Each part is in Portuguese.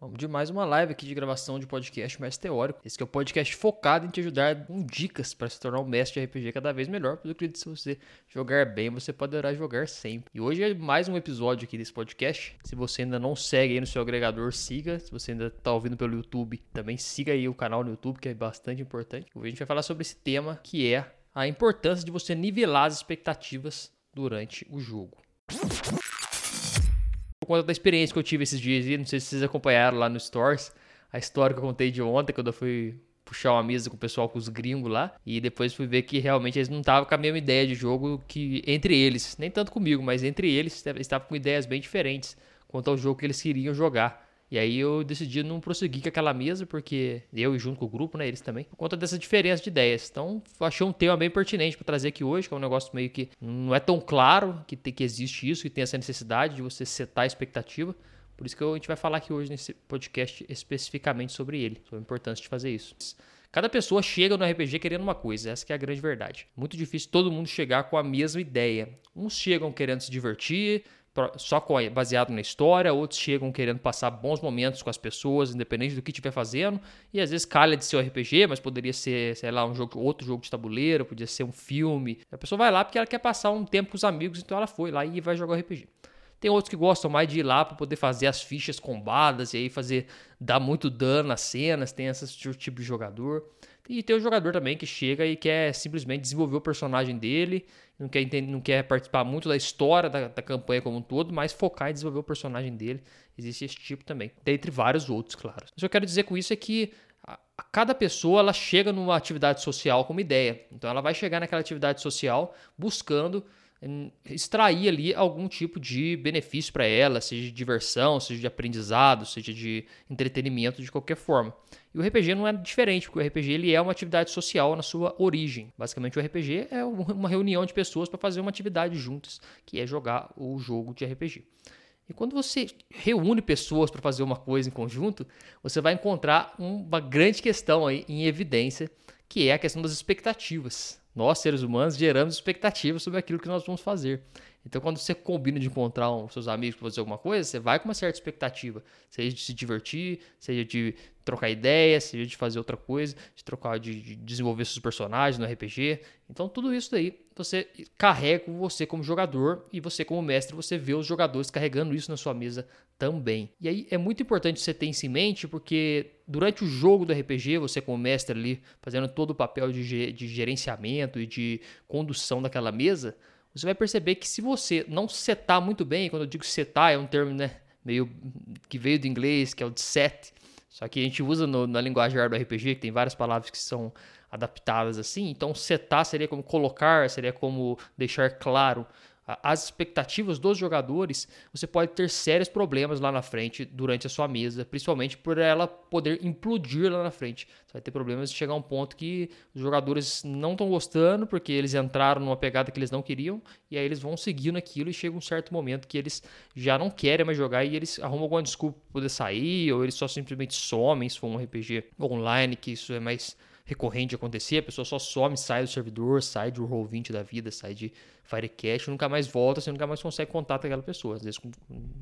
Vamos de mais uma live aqui de gravação de podcast mais teórico. Esse é o podcast focado em te ajudar com dicas para se tornar um mestre de RPG cada vez melhor. Porque eu acredito que se você jogar bem, você poderá jogar sempre. E hoje é mais um episódio aqui desse podcast. Se você ainda não segue aí no seu agregador, siga. Se você ainda está ouvindo pelo YouTube, também siga aí o canal no YouTube, que é bastante importante. Hoje a gente vai falar sobre esse tema que é a importância de você nivelar as expectativas durante o jogo conta da experiência que eu tive esses dias. E não sei se vocês acompanharam lá no Stores a história que eu contei de ontem, quando eu fui puxar uma mesa com o pessoal, com os gringos lá. E depois fui ver que realmente eles não estavam com a mesma ideia de jogo que entre eles. Nem tanto comigo, mas entre eles estavam com ideias bem diferentes quanto ao jogo que eles queriam jogar. E aí eu decidi não prosseguir com aquela mesa, porque eu e junto com o grupo, né, eles também, por conta dessa diferença de ideias. Então, achei um tema bem pertinente para trazer aqui hoje, que é um negócio meio que não é tão claro que, tem, que existe isso, que tem essa necessidade de você setar a expectativa. Por isso que a gente vai falar aqui hoje nesse podcast especificamente sobre ele, sobre a importância de fazer isso. Cada pessoa chega no RPG querendo uma coisa, essa é a grande verdade. Muito difícil todo mundo chegar com a mesma ideia. Uns chegam querendo se divertir, só baseado na história, outros chegam querendo passar bons momentos com as pessoas, independente do que estiver fazendo, e às vezes calha de ser um RPG, mas poderia ser, sei lá, um jogo, outro jogo de tabuleiro, podia ser um filme. A pessoa vai lá porque ela quer passar um tempo com os amigos, então ela foi lá e vai jogar RPG. Tem outros que gostam mais de ir lá para poder fazer as fichas combadas e aí fazer dar muito dano nas cenas, tem esse tipo de jogador. E tem o jogador também que chega e quer simplesmente desenvolver o personagem dele, não quer, não quer participar muito da história da, da, campanha como um todo, mas focar em desenvolver o personagem dele. Existe esse tipo também, dentre vários outros, claro. Mas eu quero dizer com isso é que a, cada pessoa ela chega numa atividade social como ideia. Então ela vai chegar naquela atividade social buscando extrair ali algum tipo de benefício para ela, seja de diversão, seja de aprendizado, seja de entretenimento de qualquer forma. E o RPG não é diferente, porque o RPG ele é uma atividade social na sua origem. Basicamente, o RPG é uma reunião de pessoas para fazer uma atividade juntas, que é jogar o jogo de RPG. E quando você reúne pessoas para fazer uma coisa em conjunto, você vai encontrar uma grande questão aí em evidência, que é a questão das expectativas. Nós, seres humanos, geramos expectativas sobre aquilo que nós vamos fazer. Então, quando você combina de encontrar um, seus amigos para fazer alguma coisa, você vai com uma certa expectativa, seja de se divertir, seja de trocar ideias, seja de fazer outra coisa, de trocar, de, de, desenvolver seus personagens no RPG. Então, tudo isso daí você carrega com você como jogador e você como mestre, você vê os jogadores carregando isso na sua mesa também. E aí é muito importante você ter isso em mente, porque durante o jogo do RPG, você como mestre ali, fazendo todo o papel de, de gerenciamento e de condução daquela mesa, você vai perceber que se você não setar muito bem, quando eu digo setar é um termo né, meio que veio do inglês, que é o de set, só que a gente usa no, na linguagem do RPG, que tem várias palavras que são adaptadas assim. Então, setar seria como colocar, seria como deixar claro as expectativas dos jogadores, você pode ter sérios problemas lá na frente durante a sua mesa, principalmente por ela poder implodir lá na frente. Você vai ter problemas de chegar a um ponto que os jogadores não estão gostando porque eles entraram numa pegada que eles não queriam e aí eles vão seguindo aquilo e chega um certo momento que eles já não querem mais jogar e eles arrumam alguma desculpa para poder sair ou eles só simplesmente somem se for um RPG online, que isso é mais recorrente acontecer, a pessoa só some, sai do servidor, sai do Roll20 da vida, sai de Firecast, nunca mais volta, você nunca mais consegue contato com aquela pessoa. Às vezes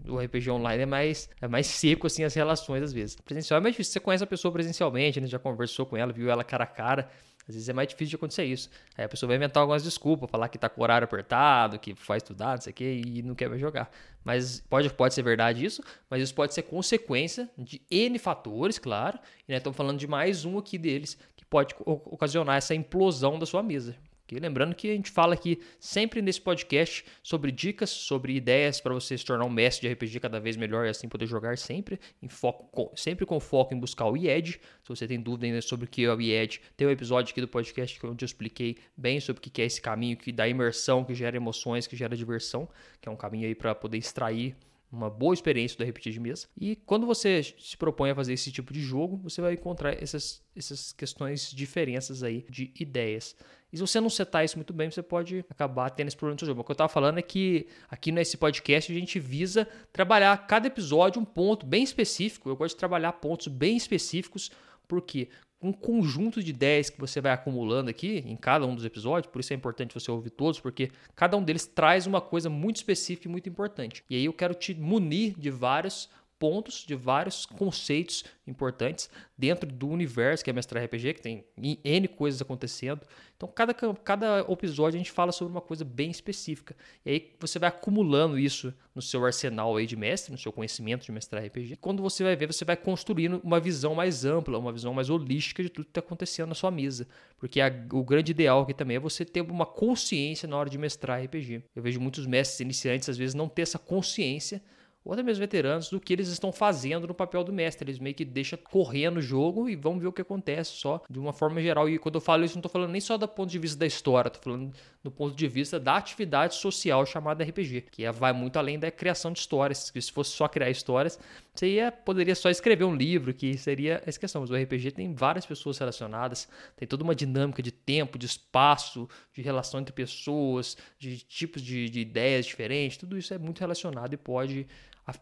o RPG online é mais, é mais seco assim as relações às vezes. Presencial é mais difícil, você conhece a pessoa presencialmente, né? já conversou com ela, viu ela cara a cara, às vezes é mais difícil de acontecer isso. Aí a pessoa vai inventar algumas desculpas, falar que tá com o horário apertado, que faz estudar, não sei o quê, e não quer mais jogar. Mas pode, pode ser verdade isso, mas isso pode ser consequência de N fatores, claro. E né, estamos falando de mais um aqui deles, que pode ocasionar essa implosão da sua mesa. E lembrando que a gente fala aqui sempre nesse podcast sobre dicas, sobre ideias para você se tornar um mestre de RPG cada vez melhor e assim poder jogar sempre, em foco, sempre com foco em buscar o IED. Se você tem dúvida ainda sobre o que é o IED, tem um episódio aqui do podcast onde eu expliquei bem sobre o que é esse caminho que dá imersão, que gera emoções, que gera diversão, que é um caminho aí para poder extrair uma boa experiência do RPG de mesa. E quando você se propõe a fazer esse tipo de jogo, você vai encontrar essas, essas questões, diferenças aí de ideias. E se você não setar isso muito bem, você pode acabar tendo esse problema no seu jogo. O que eu estava falando é que aqui nesse podcast a gente visa trabalhar cada episódio um ponto bem específico. Eu gosto de trabalhar pontos bem específicos, porque um conjunto de ideias que você vai acumulando aqui em cada um dos episódios, por isso é importante você ouvir todos, porque cada um deles traz uma coisa muito específica e muito importante. E aí eu quero te munir de vários pontos, de vários conceitos importantes dentro do universo que é mestrar RPG, que tem N coisas acontecendo. Então, cada, cada episódio a gente fala sobre uma coisa bem específica. E aí você vai acumulando isso no seu arsenal aí de mestre, no seu conhecimento de mestrar RPG. E quando você vai ver, você vai construindo uma visão mais ampla, uma visão mais holística de tudo que está acontecendo na sua mesa. Porque a, o grande ideal aqui também é você ter uma consciência na hora de mestrar RPG. Eu vejo muitos mestres iniciantes, às vezes, não ter essa consciência ou até mesmo veteranos, do que eles estão fazendo no papel do mestre. Eles meio que deixam correr no jogo e vão ver o que acontece só de uma forma geral. E quando eu falo isso, não estou falando nem só do ponto de vista da história, estou falando do ponto de vista da atividade social chamada RPG, que é, vai muito além da criação de histórias. Que se fosse só criar histórias, você ia, poderia só escrever um livro, que seria essa questão. Mas o RPG tem várias pessoas relacionadas, tem toda uma dinâmica de tempo, de espaço, de relação entre pessoas, de tipos de, de ideias diferentes. Tudo isso é muito relacionado e pode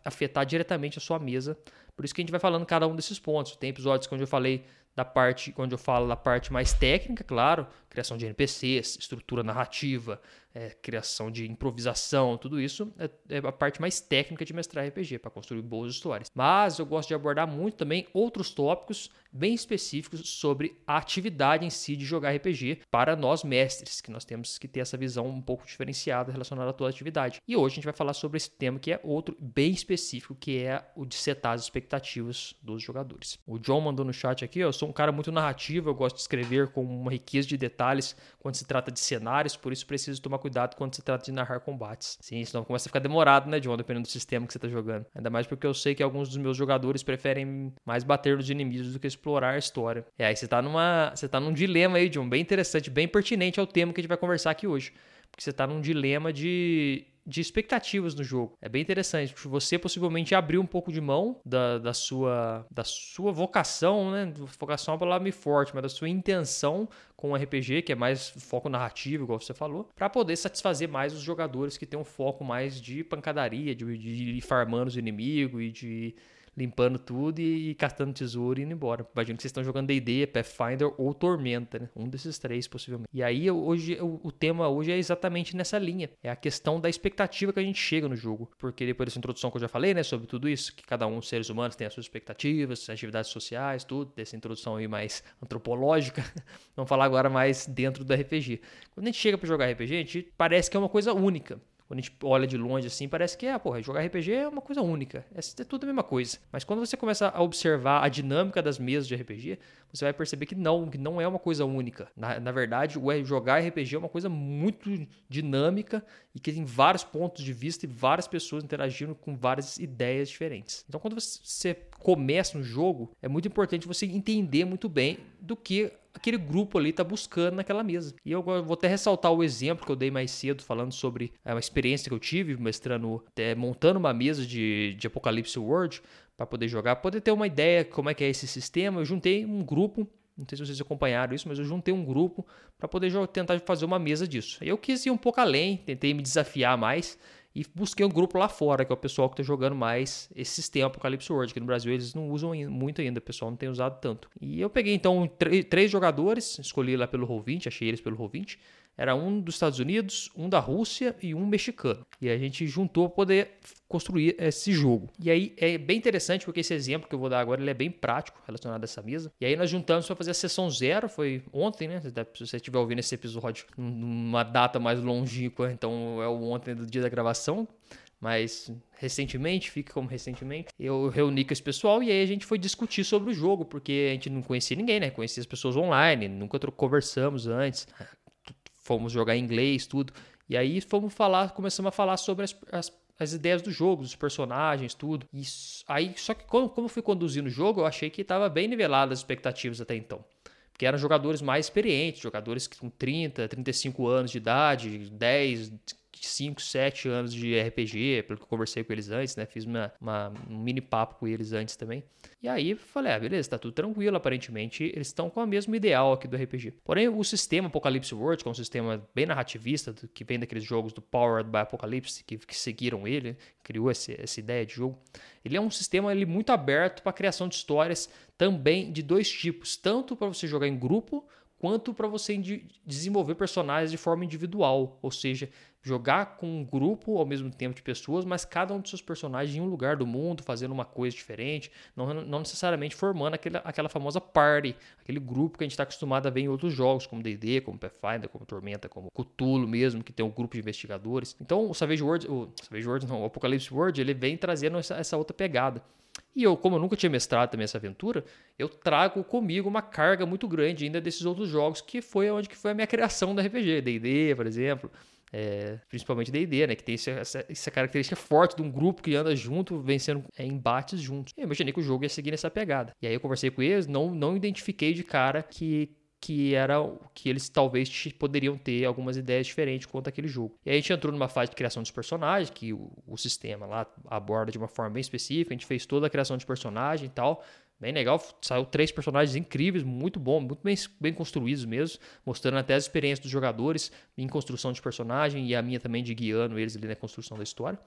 afetar diretamente a sua mesa. Por isso que a gente vai falando cada um desses pontos. Tem episódios onde eu falei da parte, onde eu falo da parte mais técnica, claro, criação de NPCs, estrutura narrativa, é, criação de improvisação, tudo isso é, é, a parte mais técnica de mestrar RPG, para construir boas histórias. Mas eu gosto de abordar muito também outros tópicos bem específicos sobre a atividade em si de jogar RPG para nós mestres, que nós temos que ter essa visão um pouco diferenciada relacionada a toda a atividade. E hoje a gente vai falar sobre esse tema que é outro bem específico, que é o de setar as expectativas dos jogadores. O John mandou no chat aqui, eu sou um cara muito narrativo, eu gosto de escrever com uma riqueza de detalhes quando se trata de cenários, por isso preciso tomar cuidado quando se trata de narrar combates. Sim, senão começa a ficar demorado, né, John, dependendo do sistema que você está jogando. Ainda mais porque eu sei que alguns dos meus jogadores preferem mais bater nos inimigos do que explorar a história. E aí você tá numa, você tá num dilema aí, John, bem interessante, bem pertinente ao tema que a gente vai conversar aqui hoje. Porque você tá num dilema de de expectativas no jogo. É bem interessante, porque você possivelmente abriu um pouco de mão da, da, sua, da sua vocação, né? Vocação é uma palavra meio forte, mas da sua intenção com o RPG, que é mais foco narrativo, igual você falou, para poder satisfazer mais os jogadores que têm um foco mais de pancadaria, de, de ir farmando os inimigos e de limpando tudo e, e castando tesouro e indo embora. Imagino que vocês estão jogando D&D, Pathfinder ou Tormenta, né? Um desses três, possivelmente. E aí, hoje, o, o, tema hoje é exatamente nessa linha. É a questão da expectativa que a gente chega no jogo. Porque depois dessa introdução que eu já falei, né? Sobre tudo isso, que cada um seres humanos tem as suas expectativas, atividades sociais, tudo. Dessa introdução aí mais antropológica. Vamos falar agora mais dentro do RPG. Quando a gente chega para jogar RPG, a gente parece que é uma coisa única. Quando a gente olha de longe assim, parece que é, porra, jogar RPG é uma coisa única. É, é tudo a mesma coisa. Mas quando você começa a observar a dinâmica das mesas de RPG, você vai perceber que não, que não é uma coisa única. Na, na verdade, o jogar RPG é uma coisa muito dinâmica e que tem vários pontos de vista e várias pessoas interagindo com várias ideias diferentes. Então, quando você começa um jogo, é muito importante você entender muito bem do que aquele grupo ali está buscando naquela mesa. E eu vou até ressaltar o exemplo que eu dei mais cedo, falando sobre uma experiência que eu tive, mestrando, é, montando uma mesa de, de Apocalipse World para poder jogar, poder ter uma ideia como é que é esse sistema. Eu juntei um grupo não sei se vocês acompanharam isso, mas eu juntei um grupo para poder tentar fazer uma mesa disso. Eu quis ir um pouco além, tentei me desafiar mais e busquei um grupo lá fora, que é o pessoal que está jogando mais esse sistema Apocalipse World, que no Brasil eles não usam muito ainda, o pessoal não tem usado tanto. E eu peguei então três jogadores, escolhi lá pelo Roll20, achei eles pelo Roll20. Era um dos Estados Unidos, um da Rússia e um mexicano. E a gente juntou para poder construir esse jogo. E aí é bem interessante porque esse exemplo que eu vou dar agora ele é bem prático relacionado a essa mesa. E aí nós juntamos para fazer a sessão zero, foi ontem, né? Se você estiver ouvindo esse episódio numa data mais longínqua, então é o ontem do dia da gravação mas recentemente, fica como recentemente, eu reuni com esse pessoal e aí a gente foi discutir sobre o jogo, porque a gente não conhecia ninguém, né? Conhecia as pessoas online, nunca conversamos antes fomos jogar em inglês, tudo. E aí fomos falar, começamos a falar sobre as, as, as ideias do jogo, dos personagens, tudo. E aí, só que como, como fui conduzindo o jogo, eu achei que estava bem nivelado as expectativas até então. Porque eram jogadores mais experientes, jogadores com 30, 35 anos de idade, 10, 5, 7 anos de RPG, pelo que eu conversei com eles antes, né? Fiz uma, uma, um mini papo com eles antes também. E aí falei, ah, beleza, tá tudo tranquilo, aparentemente eles estão com o mesmo ideal aqui do RPG. Porém, o sistema Apocalypse World, que é um sistema bem narrativista, que vem daqueles jogos do Powered by Apocalypse, que, que seguiram ele, criou esse, essa ideia de jogo, ele é um sistema ele, muito aberto para criação de histórias também de dois tipos, tanto para você jogar em grupo, quanto para você desenvolver personagens de forma individual, ou seja, jogar com um grupo ao mesmo tempo de pessoas, mas cada um dos seus personagens em um lugar do mundo, fazendo uma coisa diferente, não, não necessariamente formando aquele, aquela famosa party, aquele grupo que a gente está acostumado a ver em outros jogos, como D&D, como Pathfinder, como Tormenta, como Cthulhu mesmo, que tem um grupo de investigadores. Então o Savage Worlds, o Savage Worlds não, o Apocalypse World, ele vem trazendo essa, essa outra pegada. E eu, como eu nunca tinha mestrado também essa aventura, eu trago comigo uma carga muito grande ainda desses outros jogos, que foi onde que foi a minha criação da RPG, D&D, por exemplo, é, principalmente D&D, né, que tem essa, essa, característica forte de um grupo que anda junto, vencendo é, embates juntos. Eu imaginei que o jogo ia seguir nessa pegada. E aí eu conversei com eles, não, não identifiquei de cara que que era que eles talvez poderiam ter algumas ideias diferentes quanto aquele jogo. E aí a gente entrou numa fase de criação dos personagens, que o, o sistema lá aborda de uma forma bem específica, a gente fez toda a criação de personagem e tal, bem legal, saiu três personagens incríveis, muito bom, muito bem, bem construídos mesmo, mostrando até as experiências dos jogadores em construção de personagem e a minha também de guiando eles ali na construção da história.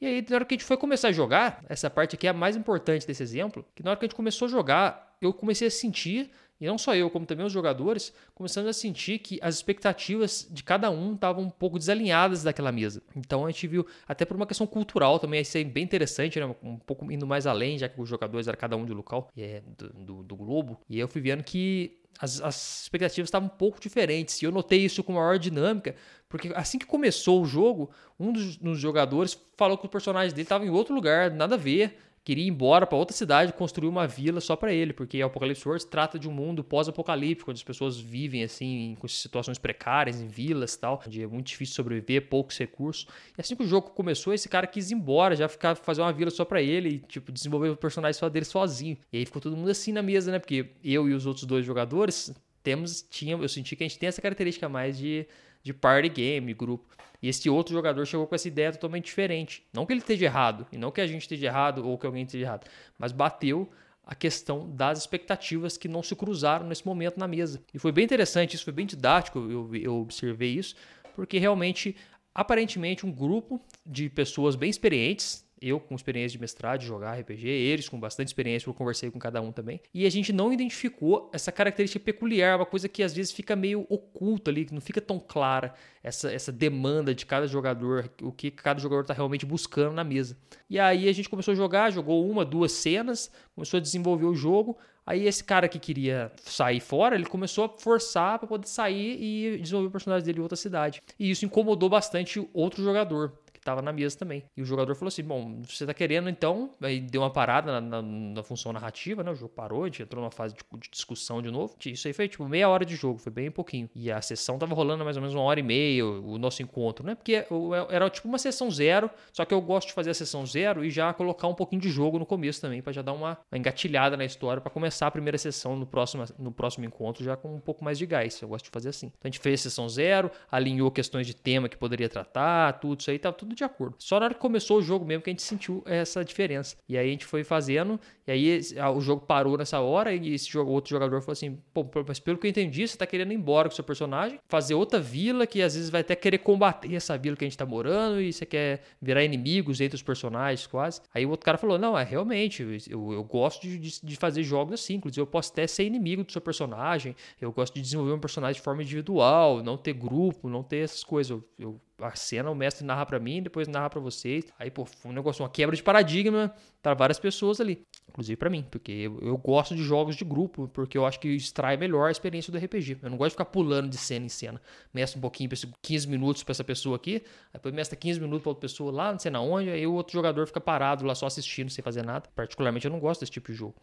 E aí, na hora que a gente foi começar a jogar, essa parte aqui é a mais importante desse exemplo, que na hora que a gente começou a jogar, eu comecei a sentir e não só eu, como também os jogadores, começamos a sentir que as expectativas de cada um estavam um pouco desalinhadas daquela mesa. Então a gente viu, até por uma questão cultural também, isso é bem interessante, né? um pouco indo mais além, já que os jogadores eram cada um de local é, do, do, do globo. E eu fui vendo que as, as, expectativas estavam um pouco diferentes. E eu notei isso com maior dinâmica, porque assim que começou o jogo, um dos, dos jogadores falou que o personagem dele estava em outro lugar, nada a ver queria ir embora para outra cidade construir uma vila só para ele, porque Apocalipse World trata de um mundo pós-apocalíptico, onde as pessoas vivem assim com situações precárias em vilas e tal, onde é muito difícil sobreviver, poucos recursos. E assim que o jogo começou, esse cara quis ir embora, já ficar fazer uma vila só para ele e tipo desenvolver o personagem só dele sozinho. E aí ficou todo mundo assim na mesa, né? Porque eu e os outros dois jogadores temos tinha, eu senti que a gente tem essa característica mais de de party game, grupo. E esse outro jogador chegou com essa ideia totalmente diferente. Não que ele esteja errado, e não que a gente esteja errado ou que alguém esteja errado, mas bateu a questão das expectativas que não se cruzaram nesse momento na mesa. E foi bem interessante, isso foi bem didático, eu, eu observei isso, porque realmente, aparentemente, um grupo de pessoas bem experientes, eu com experiência de mestrado, de jogar RPG, eles com bastante experiência, eu conversei com cada um também. E a gente não identificou essa característica peculiar, uma coisa que às vezes fica meio oculta ali, que não fica tão clara essa, essa demanda de cada jogador, o que cada jogador está realmente buscando na mesa. E aí a gente começou a jogar, jogou uma, duas cenas, começou a desenvolver o jogo. Aí esse cara que queria sair fora, ele começou a forçar para poder sair e desenvolver o personagem dele em outra cidade. E isso incomodou bastante outro jogador que estava na mesa também. E o jogador falou assim: Bom, você está querendo então. Aí deu uma parada na, na, na, função narrativa, né? O jogo parou, a gente entrou numa fase de, de, discussão de novo. Isso aí foi tipo meia hora de jogo, foi bem pouquinho. E a sessão tava rolando mais ou menos uma hora e meia, o, nosso encontro, né? Porque era tipo uma sessão zero, só que eu gosto de fazer a sessão zero e já colocar um pouquinho de jogo no começo também, para já dar uma, uma engatilhada na história, para começar a primeira sessão no próximo, no próximo encontro já com um pouco mais de gás. Eu gosto de fazer assim. Então a gente fez a sessão zero, alinhou questões de tema que poderia tratar, tudo isso aí, tava tudo de acordo. Só na hora que começou o jogo mesmo que a gente sentiu essa diferença. E aí a gente foi fazendo, e aí o jogo parou nessa hora, e esse jogo, outro jogador falou assim: pô, mas pelo que eu entendi, você tá querendo ir embora com o seu personagem, fazer outra vila que às vezes vai até querer combater essa vila que a gente tá morando, e você quer virar inimigos entre os personagens quase. Aí o outro cara falou: não, é realmente, eu, eu gosto de, de, de fazer jogos assim, inclusive eu posso até ser inimigo do seu personagem, eu gosto de desenvolver um personagem de forma individual, não ter grupo, não ter essas coisas. Eu, eu a cena o mestre narra para mim, depois narra para vocês. Aí, pô, foi um negócio, uma quebra de paradigma para várias pessoas ali, inclusive para mim, porque eu, gosto de jogos de grupo, porque eu acho que extrai melhor a experiência do RPG. Eu não gosto de ficar pulando de cena em cena. Mestre um pouquinho, 15 minutos para essa pessoa aqui, depois mestre 15 minutos para outra pessoa lá, não sei na onde, aí o outro jogador fica parado lá só assistindo sem fazer nada. Particularmente eu não gosto desse tipo de jogo.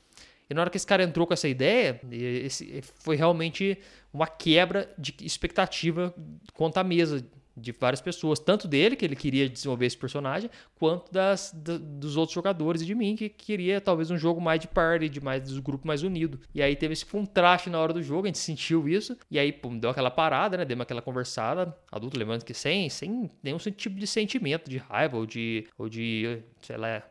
E na hora que esse cara entrou com essa ideia, esse foi realmente uma quebra de expectativa quanto à mesa de várias pessoas, tanto dele, que ele queria desenvolver esse personagem, quanto das, da, dos outros jogadores e de mim, que queria talvez um jogo mais de party, de mais do grupo mais unido. E aí teve esse contraste na hora do jogo, a gente sentiu isso, e aí pum, deu aquela parada, né? Deu aquela conversada, adulto, lembrando que sem, sem nenhum tipo de sentimento de raiva ou de, ou de sei lá,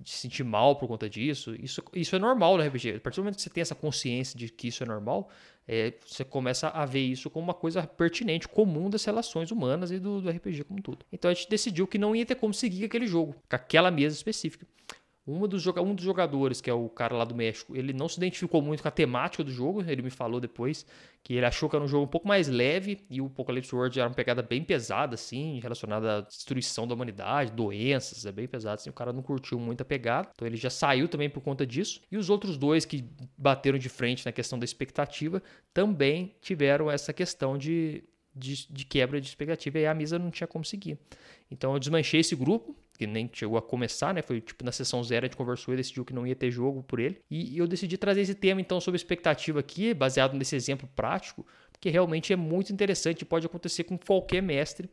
de se sentir mal por conta disso. Isso, isso é normal no RPG. A partir do momento que você tem essa consciência de que isso é normal, é, você começa a ver isso como uma coisa pertinente, comum das relações humanas e do, do RPG como um todo. Então a gente decidiu que não ia ter como seguir aquele jogo, com aquela mesa específica. Um dos, um dos jogadores, que é o cara lá do México, ele não se identificou muito com a temática do jogo, ele me falou depois que ele achou que era um jogo um pouco mais leve e o Apocalypse World era uma pegada bem pesada, assim, relacionada à destruição da humanidade, doenças, é bem pesado, assim, o cara não curtiu muito a pegada, então ele já saiu também por conta disso. E os outros dois que bateram de frente na questão da expectativa também tiveram essa questão de, de, de quebra de expectativa e a Misa não tinha como seguir. Então eu desmanchei esse grupo, que nem chegou a começar, né? Foi tipo na sessão zero a gente conversou e decidiu que não ia ter jogo por ele. E eu decidi trazer esse tema então sobre expectativa aqui, baseado nesse exemplo prático, porque realmente é muito interessante e pode acontecer com qualquer mestre.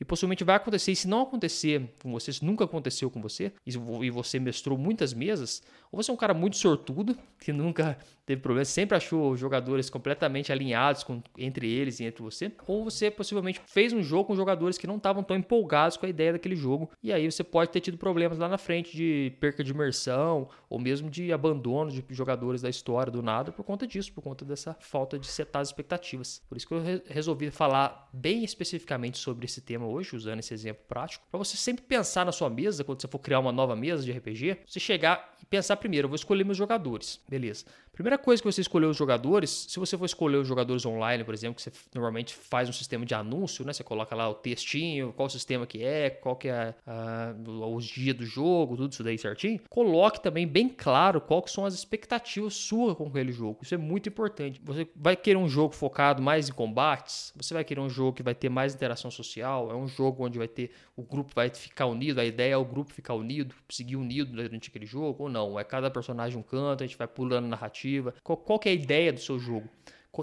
E possivelmente vai acontecer, e se não acontecer com você, se nunca aconteceu com você, e você mestrou muitas mesas, ou você é um cara muito sortudo, que nunca teve problema, sempre achou jogadores completamente alinhados com, entre eles e entre você, ou você possivelmente fez um jogo com jogadores que não estavam tão empolgados com a ideia daquele jogo, e aí você pode ter tido problemas lá na frente de perca de imersão, ou mesmo de abandono de jogadores da história do nada por conta disso, por conta dessa falta de setar as expectativas. Por isso que eu re resolvi falar bem especificamente sobre esse tema hoje, usando esse exemplo prático, para você sempre pensar na sua mesa, quando você for criar uma nova mesa de RPG, você chegar e pensar primeiro, eu vou escolher meus jogadores, beleza. Primeira coisa que você escolher os jogadores, se você for escolher os jogadores online, por exemplo, que você normalmente faz um sistema de anúncio, né? Você coloca lá o textinho, qual sistema que é, qual que é uh, os dias do jogo, tudo isso daí certinho. Coloque também bem claro qual que são as expectativas suas com aquele jogo. Isso é muito importante. Você vai querer um jogo focado mais em combates, você vai querer um jogo que vai ter mais interação social, é um jogo onde vai ter o grupo vai ficar unido, a ideia é o grupo ficar unido, seguir unido durante aquele jogo, ou não, é cada personagem um canto, a gente vai pulando narrativa narrativa, qual, qual é a ideia do seu jogo.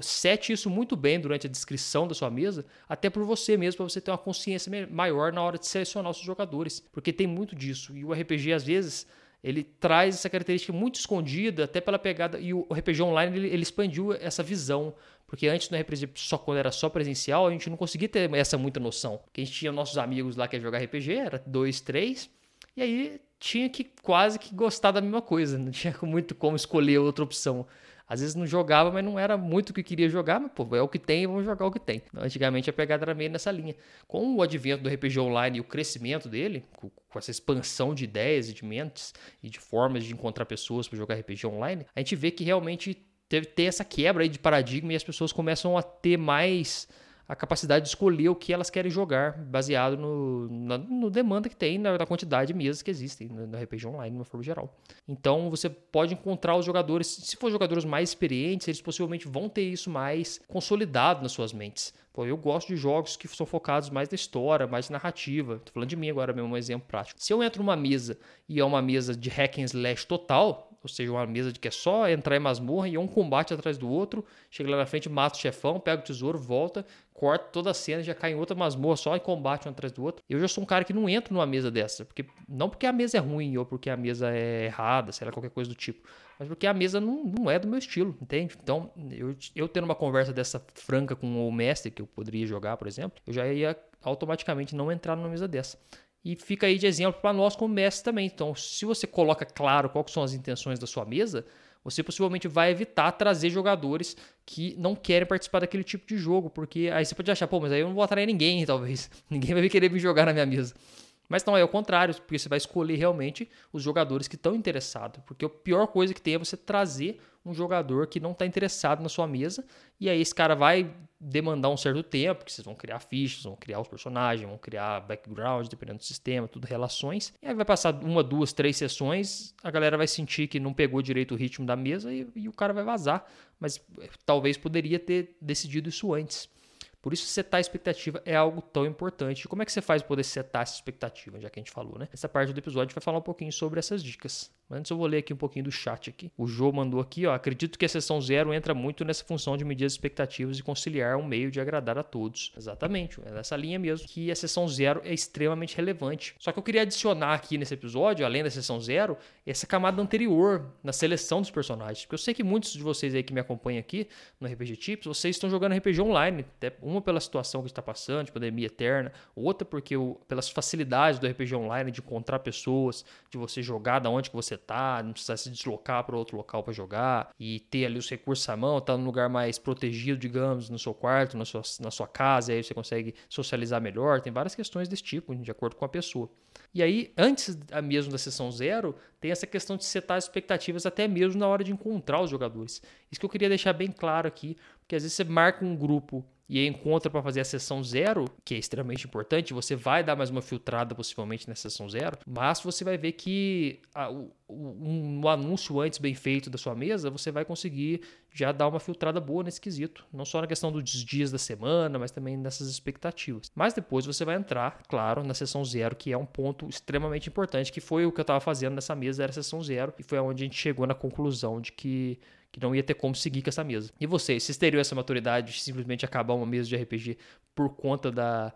Sete isso muito bem durante a descrição da sua mesa, até por você mesmo, para você ter uma consciência maior na hora de selecionar os seus jogadores. Porque tem muito disso. E o RPG, às vezes, ele traz essa característica muito escondida, até pela pegada. E o RPG online ele, ele expandiu essa visão. Porque antes no RPG, só quando era só presencial, a gente não conseguia ter essa muita noção. Porque a gente tinha nossos amigos lá que ia jogar RPG, era dois, três, e aí tinha que quase que gostar da mesma coisa, não tinha muito como escolher outra opção. Às vezes não jogava, mas não era muito o que queria jogar, mas pô, é o que tem, vamos jogar o que tem. Antigamente a pegada era meio nessa linha. Com o advento do RPG Online e o crescimento dele, com, essa expansão de ideias e de mentes e de formas de encontrar pessoas para jogar RPG Online, a gente vê que realmente teve essa quebra aí de paradigma e as pessoas começam a ter mais a capacidade de escolher o que elas querem jogar, baseado no, na no demanda que tem, na, na, quantidade de mesas que existem no, no RPG Online, de uma forma geral. Então você pode encontrar os jogadores, se for jogadores mais experientes, eles possivelmente vão ter isso mais consolidado nas suas mentes. Pô, eu gosto de jogos que são focados mais na história, mais na narrativa. Tô falando de mim agora mesmo, um exemplo prático. Se eu entro numa mesa e é uma mesa de hack and slash total, ou seja, uma mesa de que é só entrar em masmorra e um combate atrás do outro, chega lá na frente, mata o chefão, pega o tesouro, volta, corta toda a cena, já cai em outra masmorra só em combate um atrás do outro. Eu já sou um cara que não entro numa mesa dessa, porque não porque a mesa é ruim ou porque a mesa é errada, sei lá, qualquer coisa do tipo, mas porque a mesa não, não é do meu estilo, entende? Então, eu, eu tendo uma conversa dessa franca com o mestre que eu poderia jogar, por exemplo, eu já ia automaticamente não entrar numa mesa dessa. E fica aí de exemplo para nós como mestre também. Então, se você coloca claro quais são as intenções da sua mesa, você possivelmente vai evitar trazer jogadores que não querem participar daquele tipo de jogo, porque aí você pode achar, pô, mas aí eu não vou atrair ninguém, talvez. Ninguém vai querer me jogar na minha mesa. Mas não é o contrário, porque você vai escolher realmente os jogadores que estão interessados. Porque a pior coisa que tem é você trazer um jogador que não está interessado na sua mesa, e aí esse cara vai demandar um certo tempo, que vocês vão criar fichas, vão criar os personagens, vão criar background, dependendo do sistema, tudo relações. E aí vai passar uma, duas, três sessões, a galera vai sentir que não pegou direito o ritmo da mesa e, e o cara vai vazar. Mas eh, talvez poderia ter decidido isso antes. Por isso, setar a expectativa é algo tão importante. Como é que você faz para poder setar essa expectativa, já que a gente falou, né? Essa parte do episódio vai falar um pouquinho sobre essas dicas. Mas antes eu vou ler aqui um pouquinho do chat aqui. O Jô mandou aqui, ó. Acredito que a sessão zero entra muito nessa função de medir as expectativas e conciliar um meio de agradar a todos. Exatamente, é nessa linha mesmo que a sessão zero é extremamente relevante. Só que eu queria adicionar aqui nesse episódio, além da sessão zero, essa camada anterior na seleção dos personagens. Porque eu sei que muitos de vocês aí que me acompanham aqui no RPG Tips, vocês estão jogando RPG online. Até um Uma pela situação que está passando, de pandemia eterna, outra porque o, pelas facilidades do RPG online de encontrar pessoas, de você jogar da onde que você tá, não precisar se deslocar para outro local para jogar e ter ali os recursos à mão, tá num lugar mais protegido, digamos, no seu quarto, na sua, na sua casa, aí você consegue socializar melhor. Tem várias questões desse tipo, de acordo com a pessoa. E aí, antes mesmo da sessão zero, tem essa questão de setar expectativas até mesmo na hora de encontrar os jogadores. Isso que eu queria deixar bem claro aqui, porque às vezes você marca um grupo e encontra para fazer a sessão zero, que é extremamente importante, você vai dar mais uma filtrada possivelmente na sessão zero, mas você vai ver que a, o, um, um, anúncio antes bem feito da sua mesa, você vai conseguir já dar uma filtrada boa nesse quesito. Não só na questão dos dias da semana, mas também nessas expectativas. Mas depois você vai entrar, claro, na sessão zero, que é um ponto extremamente importante, que foi o que eu estava fazendo nessa mesa, era a sessão zero, e foi onde a gente chegou na conclusão de que que não ia ter como seguir com essa mesa. E vocês, vocês teriam essa maturidade de simplesmente acabar uma mesa de RPG por conta da,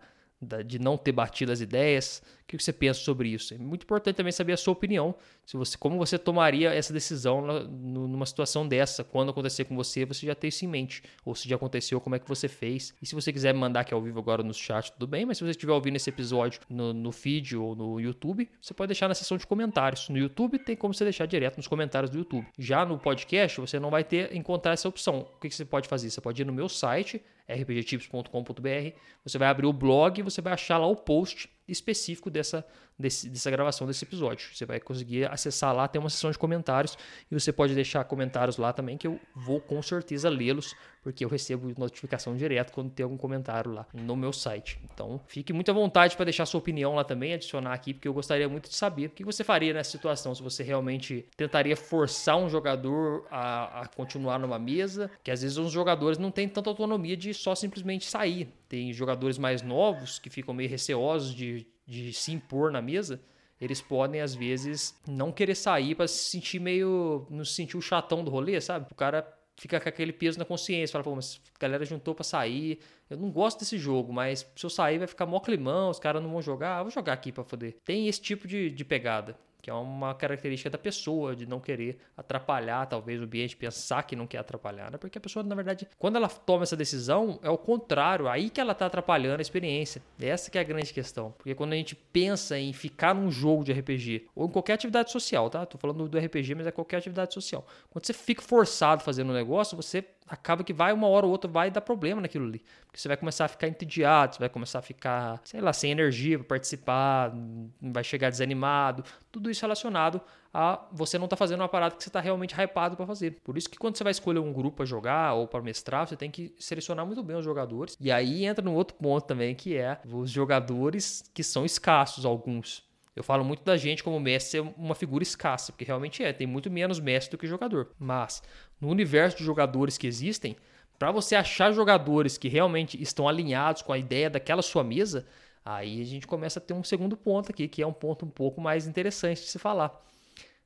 de não ter batido as ideias? O que você pensa sobre isso? É muito importante também saber a sua opinião. Se você, como você tomaria essa decisão numa situação dessa? Quando acontecer com você, você já tem isso em mente. Ou se já aconteceu, como é que você fez? E se você quiser me mandar aqui ao vivo agora no chat, tudo bem. Mas se você estiver ouvindo esse episódio no, no feed ou no YouTube, você pode deixar na seção de comentários. No YouTube tem como você deixar direto nos comentários do YouTube. Já no podcast, você não vai ter encontrar essa opção. O que você pode fazer? Você pode ir no meu site rpgtips.com.br, você vai abrir o blog você vai achar lá o post específico dessa, desse, dessa gravação desse episódio. Você vai conseguir acessar lá, tem uma seção de comentários e você pode deixar comentários lá também que eu vou com certeza lê-los, porque eu recebo notificação direto quando tem algum comentário lá no meu site. Então, fique muito à vontade para deixar sua opinião lá também, adicionar aqui, porque eu gostaria muito de saber o que você faria nessa situação, se você realmente tentaria forçar um jogador a, a continuar numa mesa, que às vezes os jogadores não têm tanta autonomia de só simplesmente sair. Tem jogadores mais novos que ficam meio receosos de, de se impor na mesa eles podem às vezes não querer sair para se sentir meio, não se sentir o chatão do rolê, sabe? O cara fica com aquele peso na consciência, fala, pô, mas a galera juntou para sair, eu não gosto desse jogo, mas se eu sair vai ficar mó climão, os caras não vão jogar, eu vou jogar aqui para foder. Tem esse tipo de, de pegada que é uma característica da pessoa, de não querer atrapalhar, talvez, o ambiente, pensar que não quer atrapalhar, né? Porque a pessoa, na verdade, quando ela toma essa decisão, é o contrário, aí que ela está atrapalhando a experiência. Essa que é a grande questão. Porque quando a gente pensa em ficar num jogo de RPG, ou em qualquer atividade social, tá? Tô falando do RPG, mas é qualquer atividade social. Quando você fica forçado fazendo um negócio, você acaba que vai uma hora ou outra vai dar problema naquilo ali. Porque você vai começar a ficar entediado, você vai começar a ficar, sei lá, sem energia para participar, vai chegar desanimado. Tudo isso relacionado a você não tá fazendo uma parada que você está realmente hypado para fazer. Por isso que quando você vai escolher um grupo para jogar ou para mestrar, você tem que selecionar muito bem os jogadores. E aí entra no outro ponto também, que é os jogadores que são escassos, alguns. Eu falo muito da gente como mestre ser uma figura escassa, porque realmente é, tem muito menos mestre do que jogador. Mas no universo de jogadores que existem, para você achar jogadores que realmente estão alinhados com a ideia daquela sua mesa, aí a gente começa a ter um segundo ponto aqui, que é um ponto um pouco mais interessante de se falar.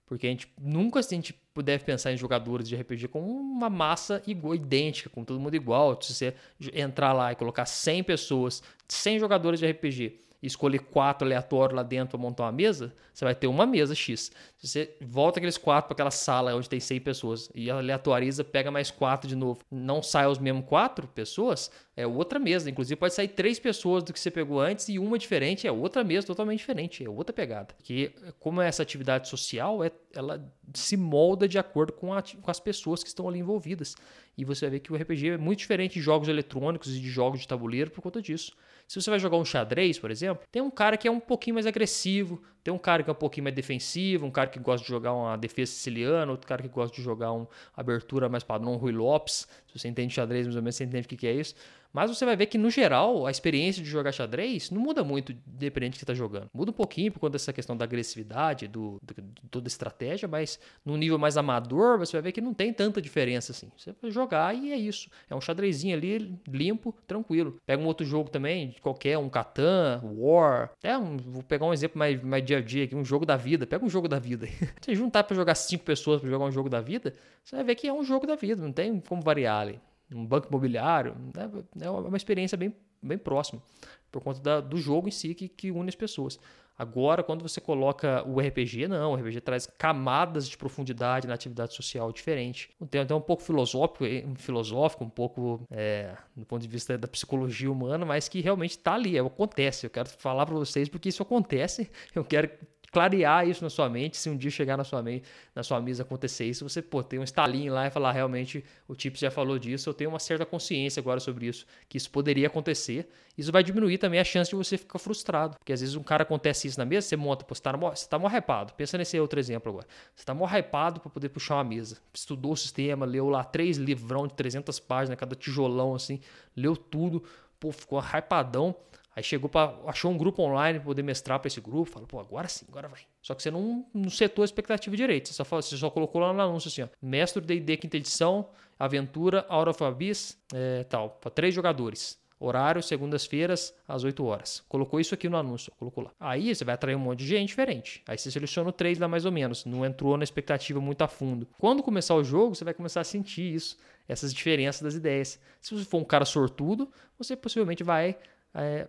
Porque a gente nunca se a gente puder pensar em jogadores de RPG com uma massa igual, idêntica, com todo mundo igual. Se você entrar lá e colocar 100 pessoas, 100 jogadores de RPG e escolher quatro aleatórios lá dentro para montar uma mesa, você vai ter uma mesa X. Se você volta aqueles quatro para aquela sala onde tem 100 pessoas e aleatoriza, pega mais quatro de novo, não sai os mesmos quatro pessoas, é outra mesa. Inclusive pode sair três pessoas do que você pegou antes e uma diferente, é outra mesa totalmente diferente, é outra pegada. Que como é essa atividade social, é, ela se molda de acordo com, a, com as pessoas que estão ali envolvidas. E você vai ver que o RPG é muito diferente de jogos eletrônicos e de jogos de tabuleiro por conta disso. Se você vai jogar um xadrez, por exemplo, tem um cara que é um pouquinho mais agressivo, tem um cara que é um pouquinho mais defensivo, um cara que gosta de jogar uma defesa siciliana, outro cara que gosta de jogar uma abertura mais padrão Rui Lopes. Se você entende xadrez, mais ou menos, você entende o que é isso. Mas você vai ver que, no geral, a experiência de jogar xadrez não muda muito, dependente do que está jogando. Muda um pouquinho por conta dessa questão da agressividade, do, de toda a estratégia, mas no nível mais amador, você vai ver que não tem tanta diferença assim. Você vai jogar e é isso. É um xadrezinho ali, limpo, tranquilo. Pega um outro jogo também, qualquer, um Catan, War. Até um, vou pegar um exemplo mais, mais dia a dia aqui, um jogo da vida. Pega um jogo da vida. Se juntar para jogar cinco pessoas para jogar um jogo da vida, você vai ver que é um jogo da vida, não tem como variar ali um banco imobiliário, né? é uma experiência bem, bem próxima, por conta da, do jogo em si que, que une as pessoas. Agora, quando você coloca o RPG, não, o RPG traz camadas de profundidade na atividade social diferente. Tem até um pouco filosófico, filosófico um pouco é, do ponto de vista da psicologia humana, mas que realmente está ali, é, acontece. Eu quero falar para vocês porque isso acontece. Eu quero clarear isso na sua mente, se um dia chegar na sua, mente, na sua mesa acontecer isso, você pô, tem um estalinho lá e falar, realmente, o Tips já falou disso, eu tenho uma certa consciência agora sobre isso, que isso poderia acontecer. Isso vai diminuir também a chance de você ficar frustrado, porque às vezes um cara acontece isso na mesa, você monta, pô, você tá, você tá mó hypado. Pensa nesse outro exemplo agora. Você tá mó hypado para poder puxar uma mesa. Estudou o sistema, leu lá três livrão de 300 páginas, cada tijolão assim, leu tudo, pô, ficou hypadão. Aí chegou para achou um grupo online para poder mestrar para esse grupo, falou, pô, agora sim, agora vai. Só que você não, não setou a expectativa direito, você só, falou, você só colocou lá no anúncio assim, ó, mestre D&D quinta edição, aventura, Aura of Abyss, é, tal, para três jogadores. Horário, segundas-feiras, às 8 horas. Colocou isso aqui no anúncio, colocou lá. Aí você vai atrair um monte de gente diferente. Aí você seleciona três lá mais ou menos. Não entrou na expectativa muito a fundo. Quando começar o jogo, você vai começar a sentir isso, essas diferenças das ideias. Se você for um cara sortudo, você possivelmente vai é,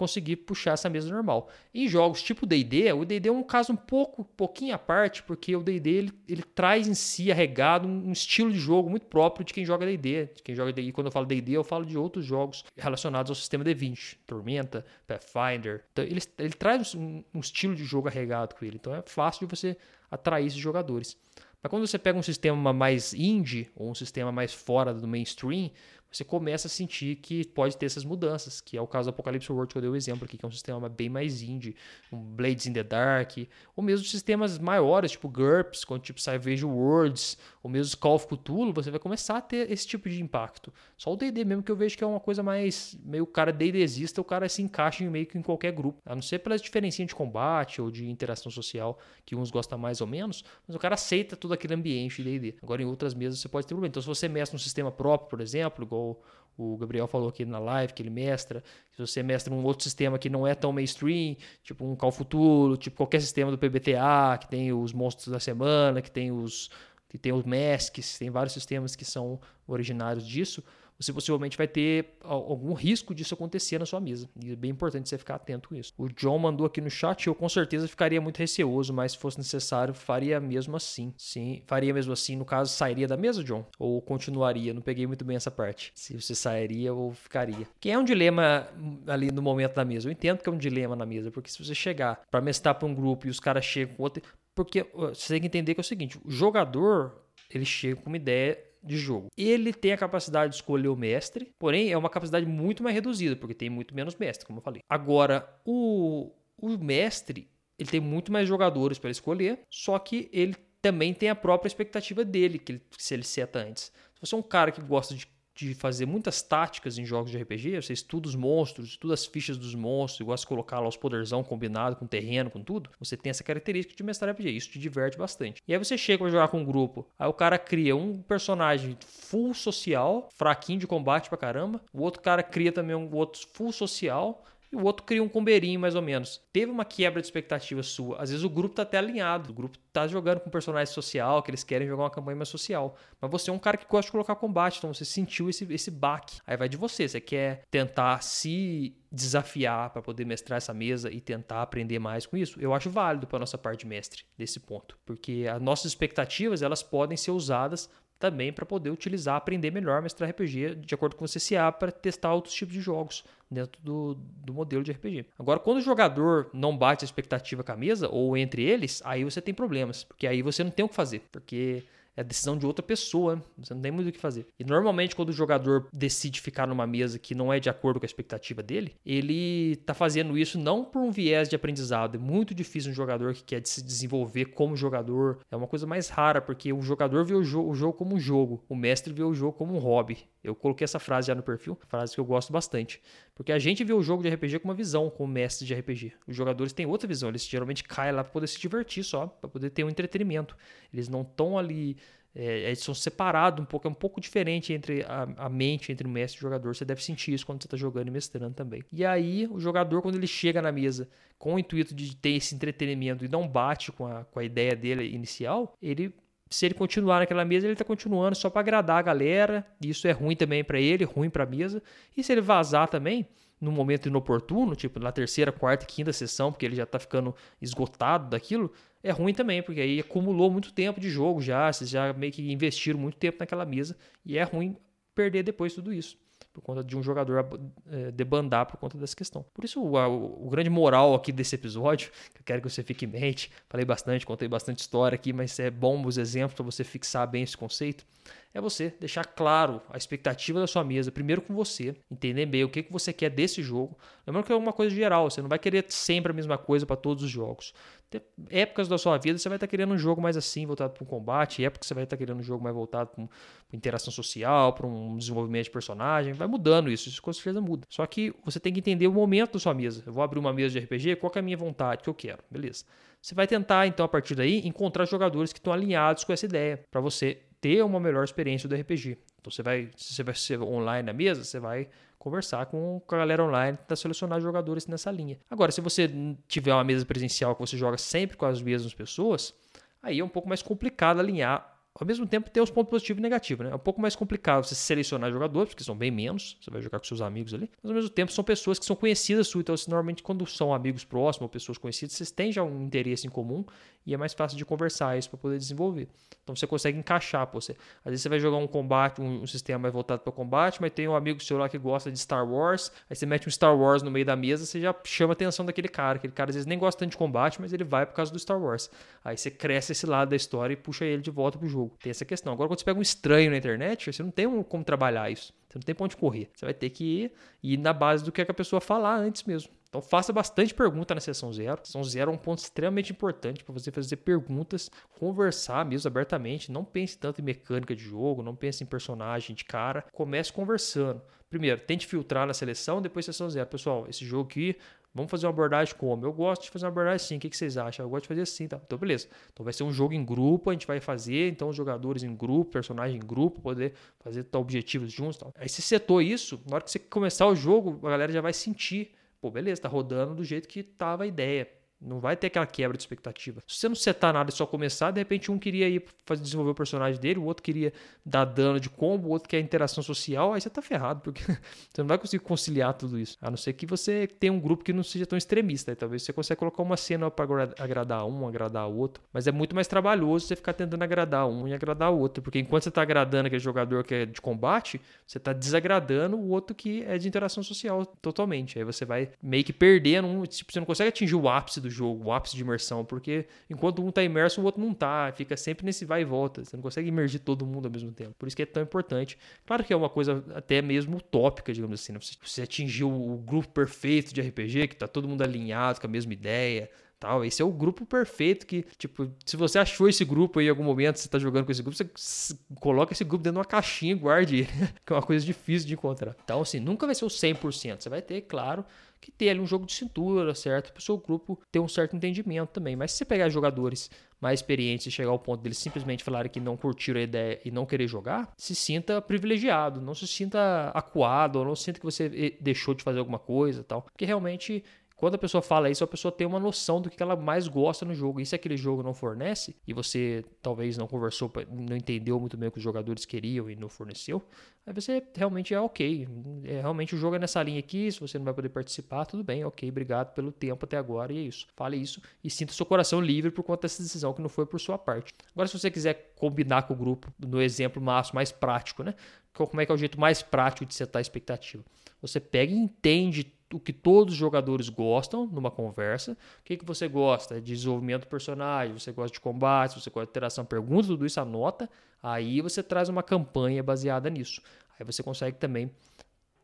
conseguir puxar essa mesa normal. Em jogos tipo D&D, o D&D é um caso um pouco, pouquinho à parte, porque o D&D ele, ele, traz em si arregado um, um, estilo de jogo muito próprio de quem joga D&D. De quem joga D&D, quando eu falo D&D, eu falo de outros jogos relacionados ao sistema D20, Tormenta, Pathfinder. Então, ele, ele traz um, um estilo de jogo arregado com ele. Então é fácil de você atrair esses jogadores. Mas quando você pega um sistema mais indie ou um sistema mais fora do mainstream, você começa a sentir que pode ter essas mudanças, que é o caso do Apocalypse World que eu dei o exemplo aqui, que é um sistema bem mais indie, um Blades in the Dark, ou mesmo sistemas maiores, tipo GURPS, como tipo Savage Worlds, ou mesmo Call of Cthulhu, você vai começar a ter esse tipo de impacto. Só o D&D mesmo que eu vejo que é uma coisa mais, meio cara D&Dista, o cara se encaixa meio que em qualquer grupo, a não ser pelas diferencinhas de combate ou de interação social, que uns gostam mais ou menos, mas o cara aceita todo aquele ambiente de D&D. Agora em outras mesas você pode ter problema. Então se você mestra um sistema próprio, por exemplo, igual igual o Gabriel falou aqui na live, que ele mestra. Se você mestra um outro sistema que não é tão mainstream, tipo um Call Futuro, tipo qualquer sistema do PBTA, que tem os monstros da semana, que tem os que tem os masks, tem vários sistemas que são originários disso você possivelmente vai ter algum risco disso acontecer na sua mesa. E é bem importante você ficar atento com isso. O John mandou aqui no chat, eu com certeza ficaria muito receoso, mas se fosse necessário, faria mesmo assim. Sim, faria mesmo assim. No caso, sairia da mesa, John? Ou continuaria? Não peguei muito bem essa parte. Se você sairia ou ficaria. Que é um dilema ali no momento da mesa. Eu entendo que é um dilema na mesa, porque se você chegar para mestrar para um grupo e os caras chegam com outro. Porque você tem que entender que é o seguinte: o jogador ele chega com uma ideia de jogo. Ele tem a capacidade de escolher o mestre, porém é uma capacidade muito mais reduzida, porque tem muito menos mestre, como eu falei. Agora, o, o mestre, ele tem muito mais jogadores para escolher, só que ele também tem a própria expectativa dele, que ele, se ele seta antes. Se você é um cara que gosta de de fazer muitas táticas em jogos de RPG, você estuda os monstros, estuda as fichas dos monstros, gosta de colocar lá os poderzão combinado com terreno, com tudo, você tem essa característica de mestrar RPG, isso te diverte bastante. E aí você chega pra jogar com um grupo, aí o cara cria um personagem full social, fraquinho de combate pra caramba, o outro cara cria também um outro full social, e o outro cria um combeirinho mais ou menos. Teve uma quebra de expectativa sua. Às vezes o grupo tá até alinhado, o grupo tá jogando com personagem social, que eles querem jogar uma campanha mais social. Mas você é um cara que gosta de colocar combate, então você sentiu esse, esse baque. Aí vai de você, você quer tentar se desafiar para poder mestrar essa mesa e tentar aprender mais com isso. Eu acho válido para nossa parte de mestre desse ponto, porque as nossas expectativas elas podem ser usadas também para poder utilizar, aprender melhor mestrar RPG de acordo com o CCA para testar outros tipos de jogos dentro do, do modelo de RPG. Agora, quando o jogador não bate a expectativa com a mesa, ou entre eles, aí você tem problemas, porque aí você não tem o que fazer, porque é decisão de outra pessoa, você não tem muito o que fazer. E normalmente, quando o jogador decide ficar numa mesa que não é de acordo com a expectativa dele, ele está fazendo isso não por um viés de aprendizado. É muito difícil um jogador que quer se desenvolver como jogador. É uma coisa mais rara, porque o jogador vê o, jo o jogo como um jogo, o mestre vê o jogo como um hobby. Eu coloquei essa frase já no perfil, frase que eu gosto bastante. Porque a gente vê o jogo de RPG com uma visão, como mestre de RPG. Os jogadores têm outra visão, eles geralmente caem lá para poder se divertir só, para poder ter um entretenimento. Eles não estão ali, é, eles são separados um pouco, é um pouco diferente entre a, a, mente, entre o mestre e o jogador. Você deve sentir isso quando você está jogando e mestrando também. E aí, o jogador, quando ele chega na mesa com o intuito de ter esse entretenimento e não bate com a, com a ideia dele inicial, ele se ele continuar naquela mesa, ele está continuando só para agradar a galera. Isso é ruim também para ele, ruim para a mesa. E se ele vazar também, num momento inoportuno, tipo na terceira, quarta, quinta sessão, porque ele já tá ficando esgotado daquilo, é ruim também, porque aí acumulou muito tempo de jogo já, vocês já meio que investiram muito tempo naquela mesa e é ruim perder depois tudo isso por conta de um jogador é, debandar por conta dessa questão. Por isso, o, o, o, grande moral aqui desse episódio, que eu quero que você fique em mente, falei bastante, contei bastante história aqui, mas é bom os exemplos para você fixar bem esse conceito, é você deixar claro a expectativa da sua mesa, primeiro com você, entender bem o que, que você quer desse jogo. Lembrando que é uma coisa geral, você não vai querer sempre a mesma coisa para todos os jogos. Tem épocas da sua vida você vai estar tá querendo um jogo mais assim, voltado para um combate, épocas você vai estar tá querendo um jogo mais voltado para interação social, para um desenvolvimento de personagem, vai mudando isso, isso com certeza muda. Só que você tem que entender o momento da sua mesa. Eu vou abrir uma mesa de RPG, qual é a minha vontade, o que eu quero, beleza. Você vai tentar, então, a partir daí, encontrar jogadores que estão alinhados com essa ideia, para você ter uma melhor experiência do RPG. Então você vai, se você vai ser online na mesa, você vai conversar com a galera online para selecionar jogadores nessa linha. Agora, se você tiver uma mesa presencial que você joga sempre com as mesmas pessoas, aí é um pouco mais complicado alinhar ao mesmo tempo tem os pontos positivos e negativos, né? É um pouco mais complicado você selecionar jogadores, porque são bem menos, você vai jogar com seus amigos ali, mas ao mesmo tempo são pessoas que são conhecidas suas, então normalmente quando são amigos próximos ou pessoas conhecidas, vocês têm já um interesse em comum e é mais fácil de conversar isso para poder desenvolver. Então você consegue encaixar, pô, você, às vezes você vai jogar um combate, um, um sistema mais voltado para combate, mas tem um amigo seu lá que gosta de Star Wars, aí você mete um Star Wars no meio da mesa, você já chama a atenção daquele cara, aquele cara às vezes nem gosta tanto de combate, mas ele vai por causa do Star Wars. Aí você cresce esse lado da história e puxa ele de volta pro jogo. Tem essa questão. Agora, quando você pega um estranho na internet, você não tem como trabalhar isso. Você não tem pra onde correr. Você vai ter que ir, ir na base do que, é que a pessoa falar antes mesmo. Então faça bastante pergunta na sessão zero. sessão zero é um ponto extremamente importante para você fazer perguntas, conversar mesmo abertamente. Não pense tanto em mecânica de jogo, não pense em personagem de cara. Comece conversando. Primeiro, tente filtrar na seleção, depois sessão zero. Pessoal, esse jogo aqui Vamos fazer uma abordagem como? Eu gosto de fazer uma abordagem assim. O que, vocês acham? Eu gosto de fazer assim. Tá? Então, beleza. Então, vai ser um jogo em grupo. A gente vai fazer, então, os jogadores em grupo, personagem em grupo, poder fazer tal, objetivos juntos. Tal. Aí, se setou isso, na hora que você começar o jogo, a galera já vai sentir. Pô, beleza, tá rodando do jeito que tava a ideia. Não vai ter aquela quebra de expectativa. Se você não setar nada e só começar, de repente um queria ir fazer desenvolver o personagem dele, o outro queria dar dano de combo, o outro quer interação social, aí você tá ferrado, porque você não vai conseguir conciliar tudo isso. A não ser que você tenha um grupo que não seja tão extremista. Aí talvez você consiga colocar uma cena para agradar um, agradar o outro. Mas é muito mais trabalhoso você ficar tentando agradar um e agradar o outro. Porque enquanto você tá agradando aquele jogador que é de combate, você tá desagradando o outro que é de interação social totalmente. Aí você vai meio que perdendo um. Tipo, você não consegue atingir o ápice do jogo, o ápice de imersão, porque enquanto um tá imerso, o outro não tá, fica sempre nesse vai e volta, você não consegue imergir todo mundo ao mesmo tempo. Por isso que é tão importante. Claro que é uma coisa até mesmo utópica, digamos assim, né? você atingir o grupo perfeito de RPG, que tá todo mundo alinhado com a mesma ideia, tal. Esse é o grupo perfeito que, tipo, se você achou esse grupo aí em algum momento, você tá jogando com esse grupo, você coloca esse grupo dentro de uma caixinha e guarde ele, que é uma coisa difícil de encontrar. Então, assim, nunca vai ser o 100%. Você vai ter, claro, que ter ali um jogo de cintura, certo? Para o seu grupo ter um certo entendimento também. Mas se você pegar jogadores mais experientes e chegar ao ponto deles simplesmente falarem que não curtiram a ideia e não querer jogar, se sinta privilegiado, não se sinta acuado, ou não sinta que você eh, deixou de fazer alguma coisa tal. Porque realmente quando a pessoa fala isso, a pessoa tem uma noção do que ela mais gosta no jogo. E se aquele jogo não fornece, e você talvez não conversou, não entendeu muito bem o que os jogadores queriam e não forneceu, aí você realmente é ok. É, realmente o jogo é nessa linha aqui, se você não vai poder participar, tudo bem, ok, obrigado pelo tempo até agora, e é isso. Fale isso e sinta seu coração livre por conta dessa decisão que não foi por sua parte. Agora, se você quiser combinar com o grupo no exemplo máximo, mais prático, né? Como é que é o jeito mais prático de setar a expectativa? Você pega e entende o que todos os jogadores gostam numa conversa. O que, que você gosta? De desenvolvimento do personagem, você gosta de combate, você gosta de interação, pergunta, tudo isso anota. Aí você traz uma campanha baseada nisso. Aí você consegue também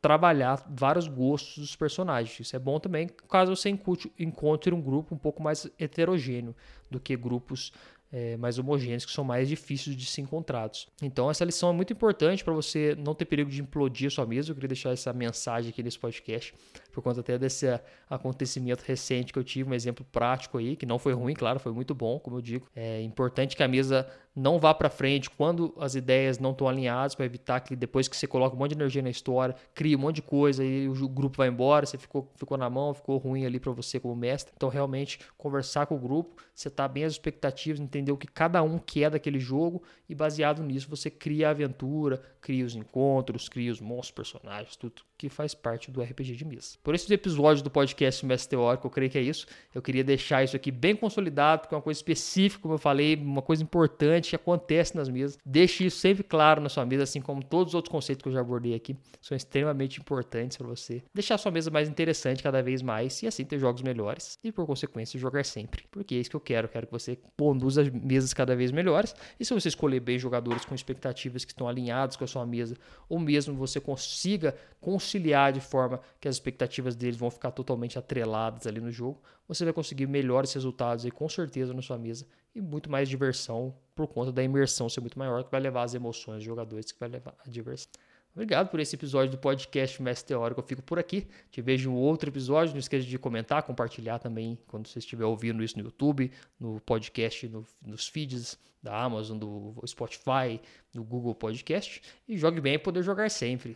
trabalhar vários gostos dos personagens. Isso é bom também caso você encontre um grupo um pouco mais heterogêneo do que grupos é, mais homogêneos, que são mais difíceis de ser encontrados. Então, essa lição é muito importante para você não ter perigo de implodir a sua mesa. Eu queria deixar essa mensagem aqui nesse podcast, por conta até desse acontecimento recente que eu tive, um exemplo prático aí, que não foi ruim, claro, foi muito bom, como eu digo. É importante que a mesa não vá para frente quando as ideias não estão alinhadas, para evitar que depois que você coloca um monte de energia na história, cria um monte de coisa e o grupo vai embora, você ficou, ficou na mão, ficou ruim ali para você como mestre. Então, realmente, conversar com o grupo, setar bem as expectativas, entender o que cada um quer daquele jogo e baseado nisso você cria a aventura, cria os encontros, cria os monstros, personagens, tudo que faz parte do RPG de mesa. Por esses episódios do podcast Mestre Teórico, eu creio que é isso. Eu queria deixar isso aqui bem consolidado, porque é uma coisa específica, como eu falei, uma coisa importante que acontece nas mesas. Deixe isso sempre claro na sua mesa, assim como todos os outros conceitos que eu já abordei aqui, são extremamente importantes para você deixar a sua mesa mais interessante cada vez mais e assim ter jogos melhores e por consequência jogar sempre. Porque é isso que eu quero, eu quero que você conduza mesas cada vez melhores. E se você escolher bem jogadores com expectativas que estão alinhados com a sua mesa, ou mesmo você consiga conciliar de forma que as expectativas deles vão ficar totalmente atreladas ali no jogo, você vai conseguir melhores resultados aí com certeza na sua mesa e muito mais diversão por conta da imersão ser muito maior, que vai levar as emoções dos jogadores, que vai levar a diversão. Obrigado por esse episódio do podcast Mestre Teórico. Eu fico por aqui. Te vejo em outro episódio. Não esqueça de comentar, compartilhar também quando você estiver ouvindo isso no YouTube, no podcast, no, nos feeds da Amazon, do Spotify, do Google Podcast. E jogue bem e poder jogar sempre.